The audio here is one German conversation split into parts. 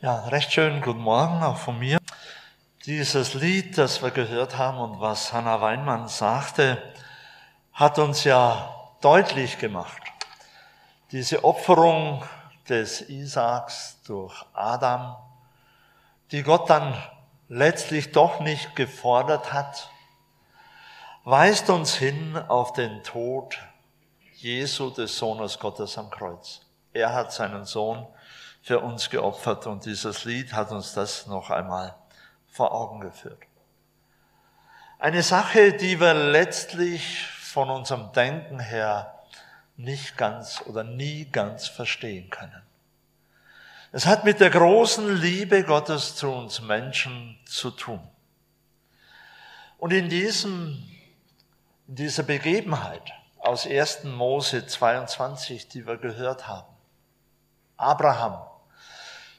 Ja, recht schön, guten Morgen auch von mir. Dieses Lied, das wir gehört haben und was Hannah Weinmann sagte, hat uns ja deutlich gemacht. Diese Opferung des Isaaks durch Adam, die Gott dann letztlich doch nicht gefordert hat, weist uns hin auf den Tod Jesu, des Sohnes Gottes am Kreuz. Er hat seinen Sohn für uns geopfert und dieses Lied hat uns das noch einmal vor Augen geführt. Eine Sache, die wir letztlich von unserem Denken her nicht ganz oder nie ganz verstehen können. Es hat mit der großen Liebe Gottes zu uns Menschen zu tun. Und in diesem, in dieser Begebenheit aus 1. Mose 22, die wir gehört haben, Abraham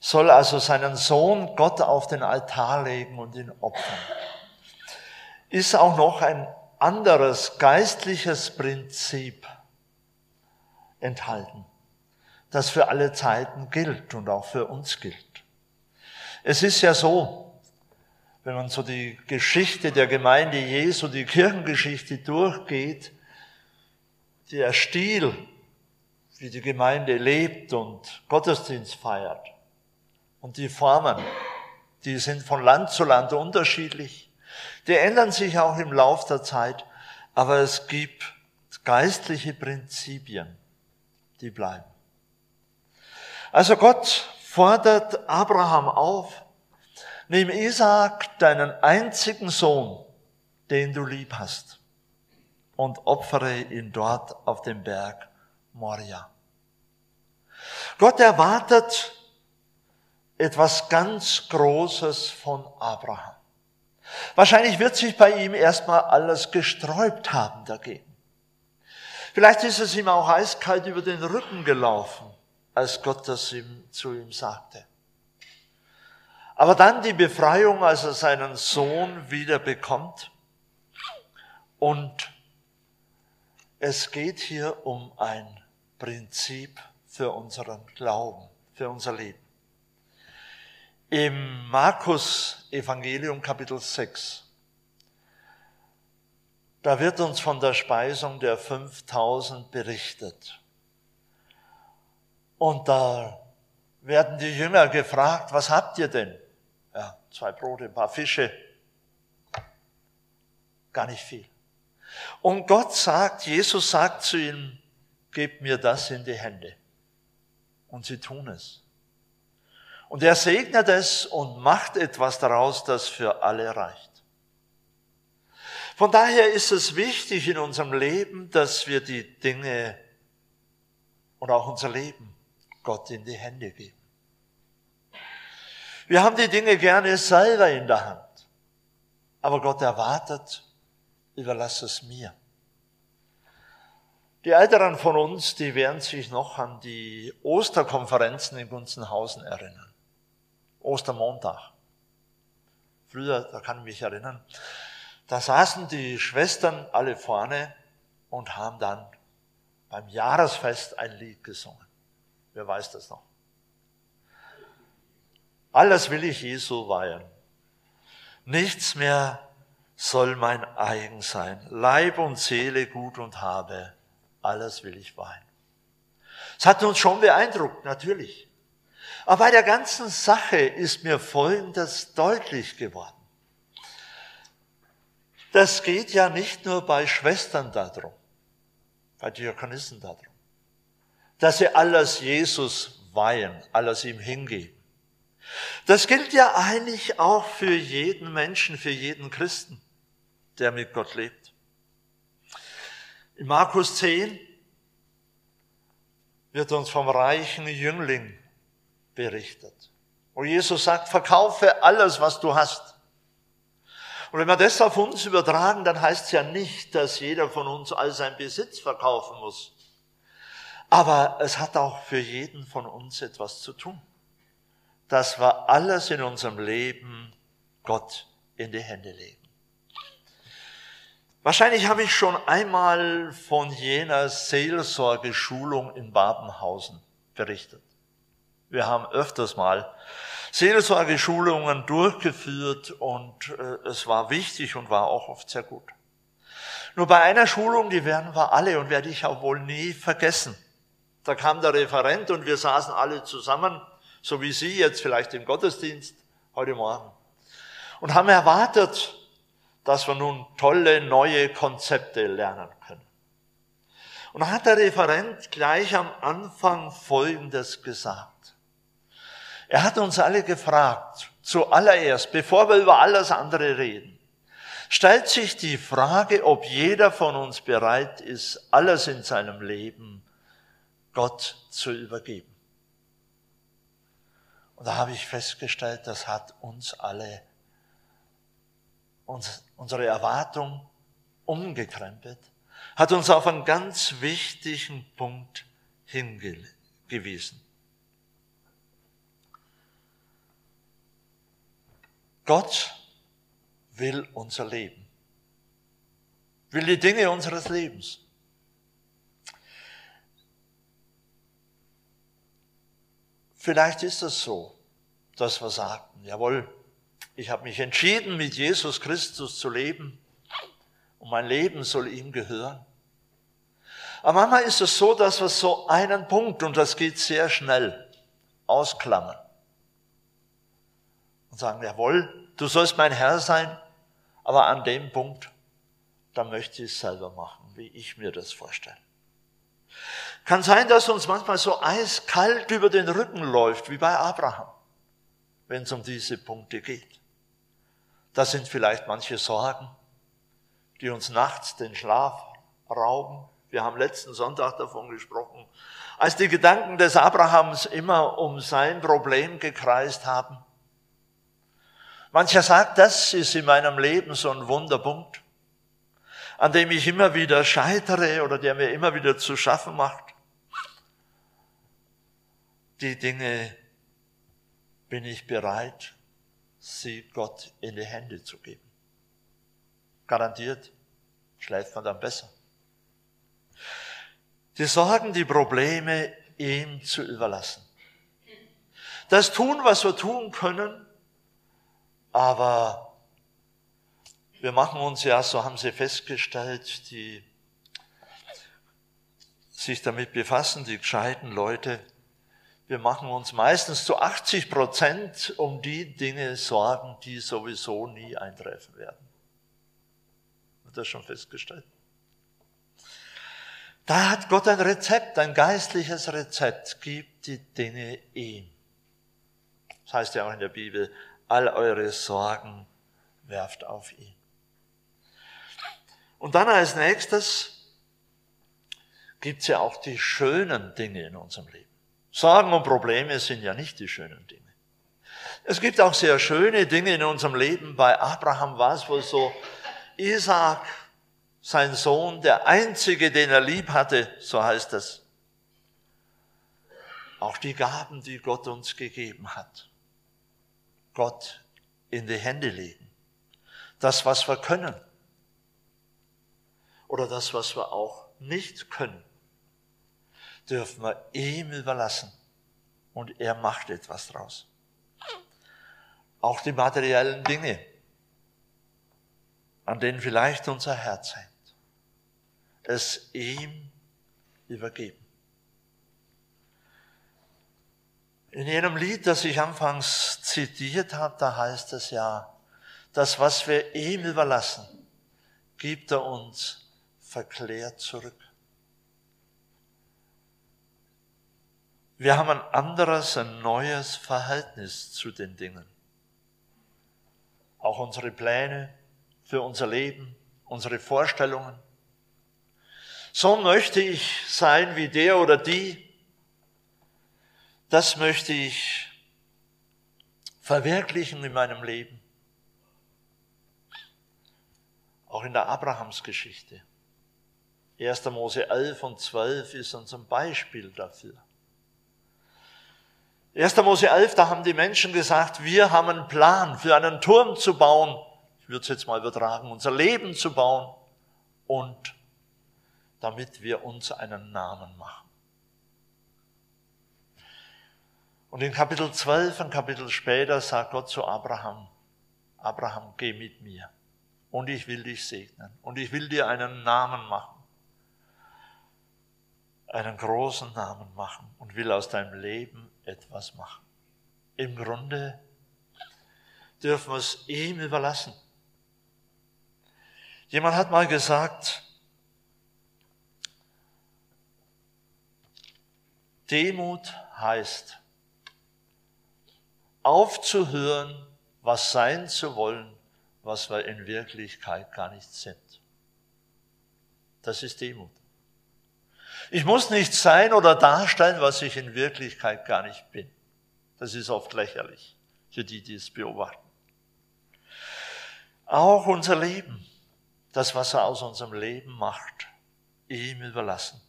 soll also seinen Sohn Gott auf den Altar legen und ihn opfern. Ist auch noch ein anderes geistliches Prinzip enthalten, das für alle Zeiten gilt und auch für uns gilt. Es ist ja so, wenn man so die Geschichte der Gemeinde Jesu, die Kirchengeschichte durchgeht, der Stil, wie die Gemeinde lebt und Gottesdienst feiert, und die Formen, die sind von Land zu Land unterschiedlich. Die ändern sich auch im Lauf der Zeit, aber es gibt geistliche Prinzipien, die bleiben. Also Gott fordert Abraham auf, nimm Isaac, deinen einzigen Sohn, den du lieb hast, und opfere ihn dort auf dem Berg Moria. Gott erwartet etwas ganz Großes von Abraham. Wahrscheinlich wird sich bei ihm erstmal alles gesträubt haben dagegen. Vielleicht ist es ihm auch eiskalt über den Rücken gelaufen, als Gott das ihm, zu ihm sagte. Aber dann die Befreiung, als er seinen Sohn wieder bekommt. Und es geht hier um ein Prinzip für unseren Glauben, für unser Leben. Im Markus Evangelium Kapitel 6, da wird uns von der Speisung der 5000 berichtet. Und da werden die Jünger gefragt, was habt ihr denn? Ja, zwei Brote, ein paar Fische. Gar nicht viel. Und Gott sagt, Jesus sagt zu ihnen, gebt mir das in die Hände. Und sie tun es. Und er segnet es und macht etwas daraus, das für alle reicht. Von daher ist es wichtig in unserem Leben, dass wir die Dinge und auch unser Leben Gott in die Hände geben. Wir haben die Dinge gerne selber in der Hand, aber Gott erwartet, überlass es mir. Die Älteren von uns, die werden sich noch an die Osterkonferenzen in Gunzenhausen erinnern. Ostermontag. Früher, da kann ich mich erinnern, da saßen die Schwestern alle vorne und haben dann beim Jahresfest ein Lied gesungen. Wer weiß das noch? Alles will ich Jesu weihen. Nichts mehr soll mein eigen sein. Leib und Seele, Gut und Habe, alles will ich weihen. Es hat uns schon beeindruckt, natürlich. Aber bei der ganzen Sache ist mir Folgendes deutlich geworden. Das geht ja nicht nur bei Schwestern darum, bei Diakonissen darum, dass sie alles Jesus weihen, alles ihm hingeben. Das gilt ja eigentlich auch für jeden Menschen, für jeden Christen, der mit Gott lebt. In Markus 10 wird uns vom reichen Jüngling berichtet. Wo Jesus sagt, verkaufe alles, was du hast. Und wenn wir das auf uns übertragen, dann heißt es ja nicht, dass jeder von uns all sein Besitz verkaufen muss. Aber es hat auch für jeden von uns etwas zu tun. Dass wir alles in unserem Leben Gott in die Hände legen. Wahrscheinlich habe ich schon einmal von jener Seelsorgeschulung in Babenhausen berichtet. Wir haben öfters mal Seelsorgeschulungen durchgeführt und äh, es war wichtig und war auch oft sehr gut. Nur bei einer Schulung, die werden wir alle und werde ich auch wohl nie vergessen. Da kam der Referent und wir saßen alle zusammen, so wie Sie jetzt vielleicht im Gottesdienst heute Morgen, und haben erwartet, dass wir nun tolle neue Konzepte lernen können. Und dann hat der Referent gleich am Anfang Folgendes gesagt. Er hat uns alle gefragt, zuallererst, bevor wir über alles andere reden, stellt sich die Frage, ob jeder von uns bereit ist, alles in seinem Leben Gott zu übergeben. Und da habe ich festgestellt, das hat uns alle, uns, unsere Erwartung umgekrempelt hat uns auf einen ganz wichtigen Punkt hingewiesen. Gott will unser Leben, will die Dinge unseres Lebens. Vielleicht ist es so, dass wir sagten, jawohl, ich habe mich entschieden, mit Jesus Christus zu leben und mein Leben soll ihm gehören. Aber manchmal ist es so, dass wir so einen Punkt, und das geht sehr schnell, ausklammern. Und sagen, jawohl, du sollst mein Herr sein, aber an dem Punkt, da möchte ich es selber machen, wie ich mir das vorstelle. Kann sein, dass uns manchmal so eiskalt über den Rücken läuft, wie bei Abraham, wenn es um diese Punkte geht. Das sind vielleicht manche Sorgen, die uns nachts den Schlaf rauben. Wir haben letzten Sonntag davon gesprochen, als die Gedanken des Abrahams immer um sein Problem gekreist haben. Mancher sagt, das ist in meinem Leben so ein Wunderpunkt, an dem ich immer wieder scheitere oder der mir immer wieder zu schaffen macht. Die Dinge bin ich bereit, sie Gott in die Hände zu geben. Garantiert schläft man dann besser. Die Sorgen, die Probleme ihm zu überlassen. Das tun, was wir tun können, aber wir machen uns ja, so haben sie festgestellt, die sich damit befassen, die gescheiten Leute, wir machen uns meistens zu 80 Prozent um die Dinge Sorgen, die sowieso nie eintreffen werden das schon festgestellt. Da hat Gott ein Rezept, ein geistliches Rezept. Gibt die Dinge ihm. Das heißt ja auch in der Bibel, all eure Sorgen werft auf ihn. Und dann als nächstes gibt es ja auch die schönen Dinge in unserem Leben. Sorgen und Probleme sind ja nicht die schönen Dinge. Es gibt auch sehr schöne Dinge in unserem Leben. Bei Abraham war es wohl so, Isaac, sein Sohn, der einzige, den er lieb hatte, so heißt es. Auch die Gaben, die Gott uns gegeben hat. Gott in die Hände legen. Das, was wir können. Oder das, was wir auch nicht können, dürfen wir ihm überlassen. Und er macht etwas draus. Auch die materiellen Dinge, an denen vielleicht unser Herz hängt, es ihm übergeben. In jenem Lied, das ich anfangs zitiert habe, da heißt es ja, das, was wir ihm überlassen, gibt er uns verklärt zurück. Wir haben ein anderes, ein neues Verhältnis zu den Dingen. Auch unsere Pläne, für unser Leben, unsere Vorstellungen. So möchte ich sein wie der oder die. Das möchte ich verwirklichen in meinem Leben. Auch in der Abrahamsgeschichte. 1. Mose 11 und 12 ist uns ein Beispiel dafür. 1. Mose 11, da haben die Menschen gesagt, wir haben einen Plan für einen Turm zu bauen ich würde es jetzt mal übertragen, unser Leben zu bauen und damit wir uns einen Namen machen. Und in Kapitel 12, ein Kapitel später, sagt Gott zu Abraham, Abraham, geh mit mir und ich will dich segnen und ich will dir einen Namen machen, einen großen Namen machen und will aus deinem Leben etwas machen. Im Grunde dürfen wir es ihm überlassen. Jemand hat mal gesagt, Demut heißt, aufzuhören, was sein zu wollen, was wir in Wirklichkeit gar nicht sind. Das ist Demut. Ich muss nicht sein oder darstellen, was ich in Wirklichkeit gar nicht bin. Das ist oft lächerlich für die, die es beobachten. Auch unser Leben, das, was er aus unserem Leben macht, ihm überlassen.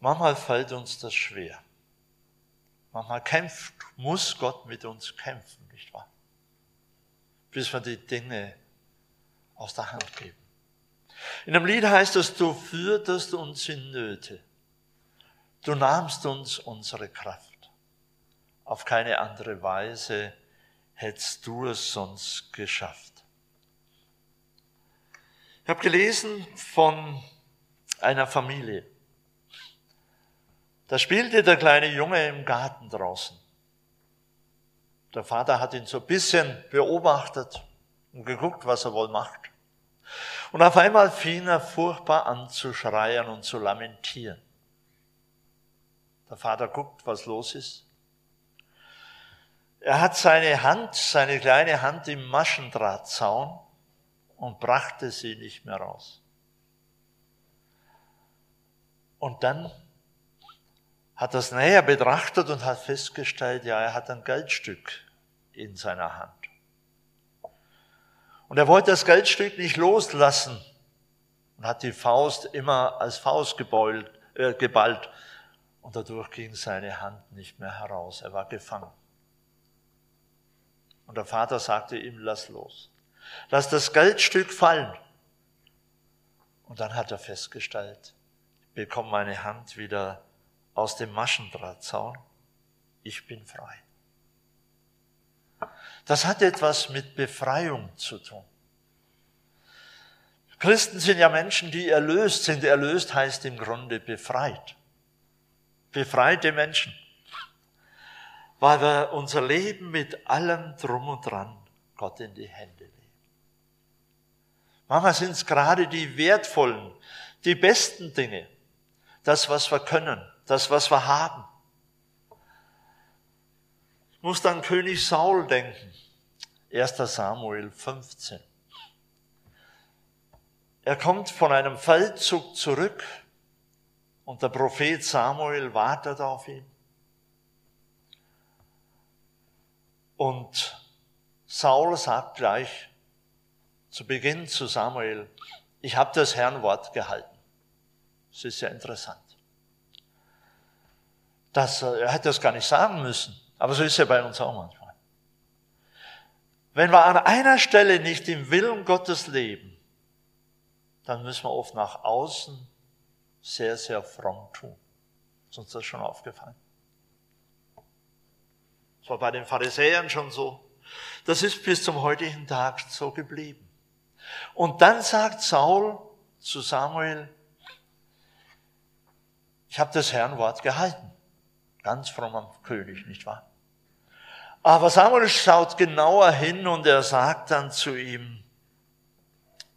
Manchmal fällt uns das schwer. Manchmal kämpft, muss Gott mit uns kämpfen, nicht wahr? Bis wir die Dinge aus der Hand geben. In dem Lied heißt es, du führtest uns in Nöte. Du nahmst uns unsere Kraft. Auf keine andere Weise hättest du es sonst geschafft. Ich habe gelesen von einer Familie. Da spielte der kleine Junge im Garten draußen. Der Vater hat ihn so ein bisschen beobachtet und geguckt, was er wohl macht. Und auf einmal fing er furchtbar an zu schreien und zu lamentieren. Der Vater guckt, was los ist. Er hat seine Hand, seine kleine Hand im Maschendrahtzaun und brachte sie nicht mehr raus. Und dann hat das näher betrachtet und hat festgestellt, ja, er hat ein Geldstück in seiner Hand. Und er wollte das Geldstück nicht loslassen und hat die Faust immer als Faust gebeult, äh, geballt. Und dadurch ging seine Hand nicht mehr heraus. Er war gefangen. Und der Vater sagte ihm, lass los. Lass das Geldstück fallen. Und dann hat er festgestellt, ich bekomme meine Hand wieder aus dem Maschendrahtzaun, ich bin frei. Das hat etwas mit Befreiung zu tun. Christen sind ja Menschen, die erlöst sind. Erlöst heißt im Grunde befreit. Befreite Menschen. Weil wir unser Leben mit allem drum und dran Gott in die Hände legen. Manchmal sind es gerade die wertvollen, die besten Dinge, das, was wir können, das, was wir haben. Ich muss an König Saul denken. 1. Samuel 15. Er kommt von einem Feldzug zurück und der Prophet Samuel wartet auf ihn. Und Saul sagt gleich zu Beginn zu Samuel, ich habe das Herrnwort gehalten. Das ist ja interessant. Das, äh, er hätte das gar nicht sagen müssen. Aber so ist ja bei uns auch manchmal. Wenn wir an einer Stelle nicht im Willen Gottes leben, dann müssen wir oft nach außen sehr, sehr fromm tun. Ist uns das schon aufgefallen? Das war bei den Pharisäern schon so. Das ist bis zum heutigen Tag so geblieben. Und dann sagt Saul zu Samuel, ich habe das Herrnwort gehalten. Ganz frommer König, nicht wahr? Aber Samuel schaut genauer hin und er sagt dann zu ihm,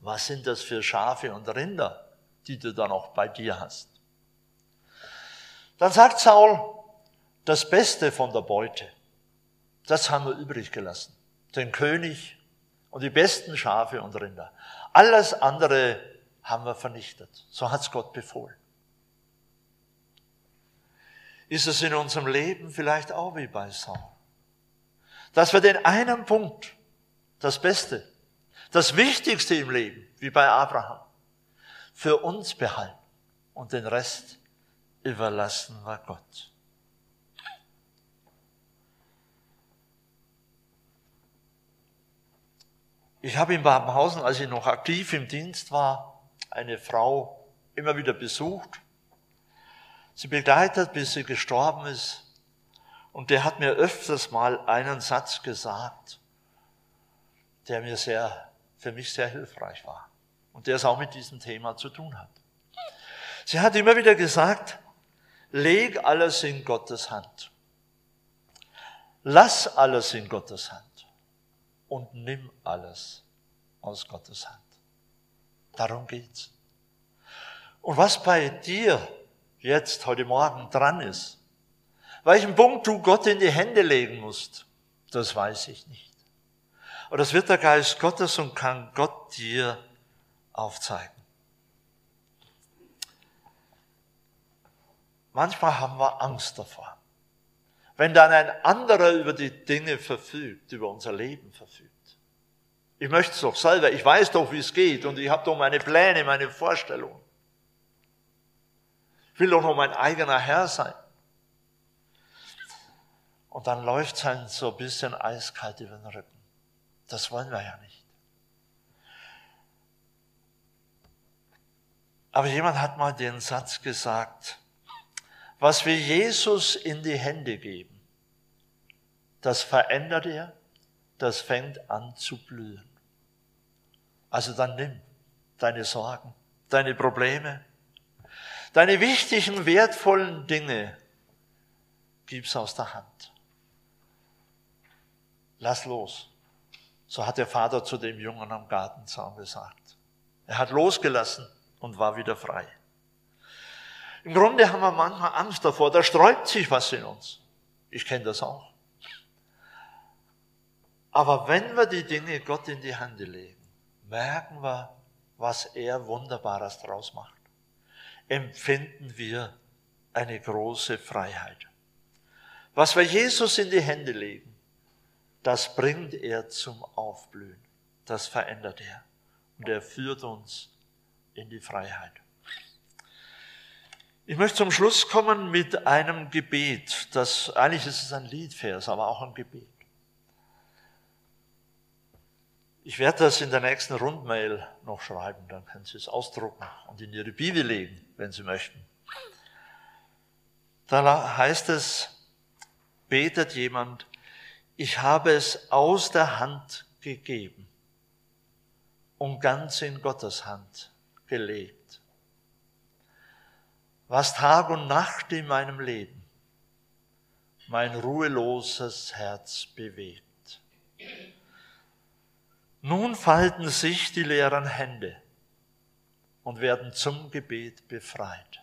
was sind das für Schafe und Rinder, die du da noch bei dir hast? Dann sagt Saul, das Beste von der Beute, das haben wir übrig gelassen. Den König und die besten Schafe und Rinder. Alles andere haben wir vernichtet. So hat's Gott befohlen ist es in unserem Leben vielleicht auch wie bei Saul. Dass wir den einen Punkt, das Beste, das Wichtigste im Leben, wie bei Abraham, für uns behalten und den Rest überlassen wir Gott. Ich habe in Babenhausen, als ich noch aktiv im Dienst war, eine Frau immer wieder besucht sie begleitet, bis sie gestorben ist. Und der hat mir öfters mal einen Satz gesagt, der mir sehr, für mich sehr hilfreich war. Und der es auch mit diesem Thema zu tun hat. Sie hat immer wieder gesagt, leg alles in Gottes Hand. Lass alles in Gottes Hand und nimm alles aus Gottes Hand. Darum geht's. Und was bei dir jetzt heute Morgen dran ist, welchen Punkt du Gott in die Hände legen musst, das weiß ich nicht. Aber das wird der Geist Gottes und kann Gott dir aufzeigen. Manchmal haben wir Angst davor. Wenn dann ein anderer über die Dinge verfügt, über unser Leben verfügt. Ich möchte es doch selber, ich weiß doch, wie es geht und ich habe doch meine Pläne, meine Vorstellungen. Will doch noch mein eigener Herr sein. Und dann läuft es halt so ein bisschen eiskalt über den Rücken. Das wollen wir ja nicht. Aber jemand hat mal den Satz gesagt, was wir Jesus in die Hände geben, das verändert er, das fängt an zu blühen. Also dann nimm deine Sorgen, deine Probleme, deine wichtigen, wertvollen Dinge, gib's aus der Hand. Lass los. So hat der Vater zu dem Jungen am Gartenzaun gesagt. Er hat losgelassen und war wieder frei. Im Grunde haben wir manchmal Angst davor, da sträubt sich was in uns. Ich kenne das auch. Aber wenn wir die Dinge Gott in die Hände legen, merken wir, was er Wunderbares draus macht. Empfinden wir eine große Freiheit. Was wir Jesus in die Hände legen, das bringt er zum Aufblühen. Das verändert er. Und er führt uns in die Freiheit. Ich möchte zum Schluss kommen mit einem Gebet. Das, eigentlich ist es ein Liedvers, aber auch ein Gebet. Ich werde das in der nächsten Rundmail noch schreiben, dann können Sie es ausdrucken und in Ihre Bibel legen, wenn Sie möchten. Da heißt es, betet jemand, ich habe es aus der Hand gegeben und ganz in Gottes Hand gelegt was Tag und Nacht in meinem Leben mein ruheloses Herz bewegt. Nun falten sich die leeren Hände und werden zum Gebet befreit.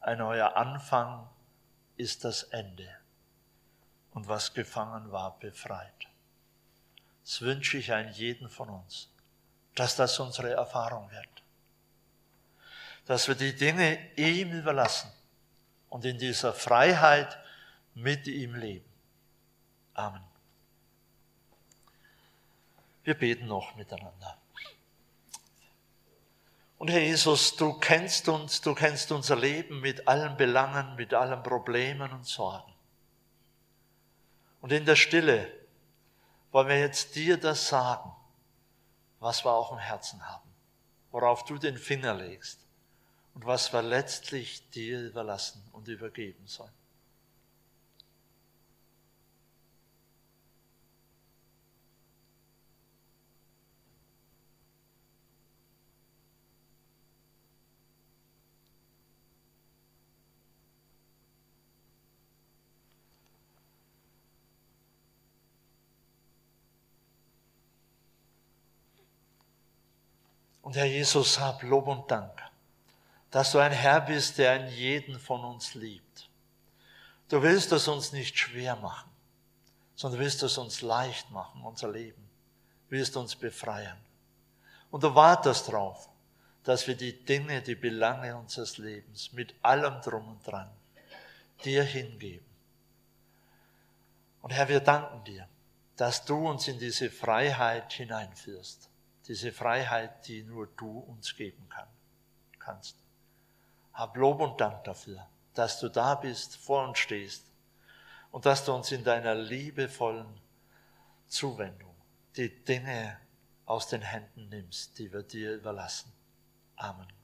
Ein neuer Anfang ist das Ende und was gefangen war, befreit. Das wünsche ich an jeden von uns, dass das unsere Erfahrung wird dass wir die Dinge ihm überlassen und in dieser Freiheit mit ihm leben. Amen. Wir beten noch miteinander. Und Herr Jesus, du kennst uns, du kennst unser Leben mit allen Belangen, mit allen Problemen und Sorgen. Und in der Stille wollen wir jetzt dir das sagen, was wir auch im Herzen haben, worauf du den Finger legst und was wir letztlich dir überlassen und übergeben sollen. Und Herr Jesus, hab Lob und Dank dass du ein Herr bist, der einen jeden von uns liebt. Du willst es uns nicht schwer machen, sondern willst es uns leicht machen, unser Leben. Willst uns befreien. Und du wartest darauf, dass wir die Dinge, die Belange unseres Lebens mit allem drum und dran dir hingeben. Und Herr, wir danken dir, dass du uns in diese Freiheit hineinführst. Diese Freiheit, die nur du uns geben kann, kannst. Hab Lob und Dank dafür, dass du da bist, vor uns stehst und dass du uns in deiner liebevollen Zuwendung die Dinge aus den Händen nimmst, die wir dir überlassen. Amen.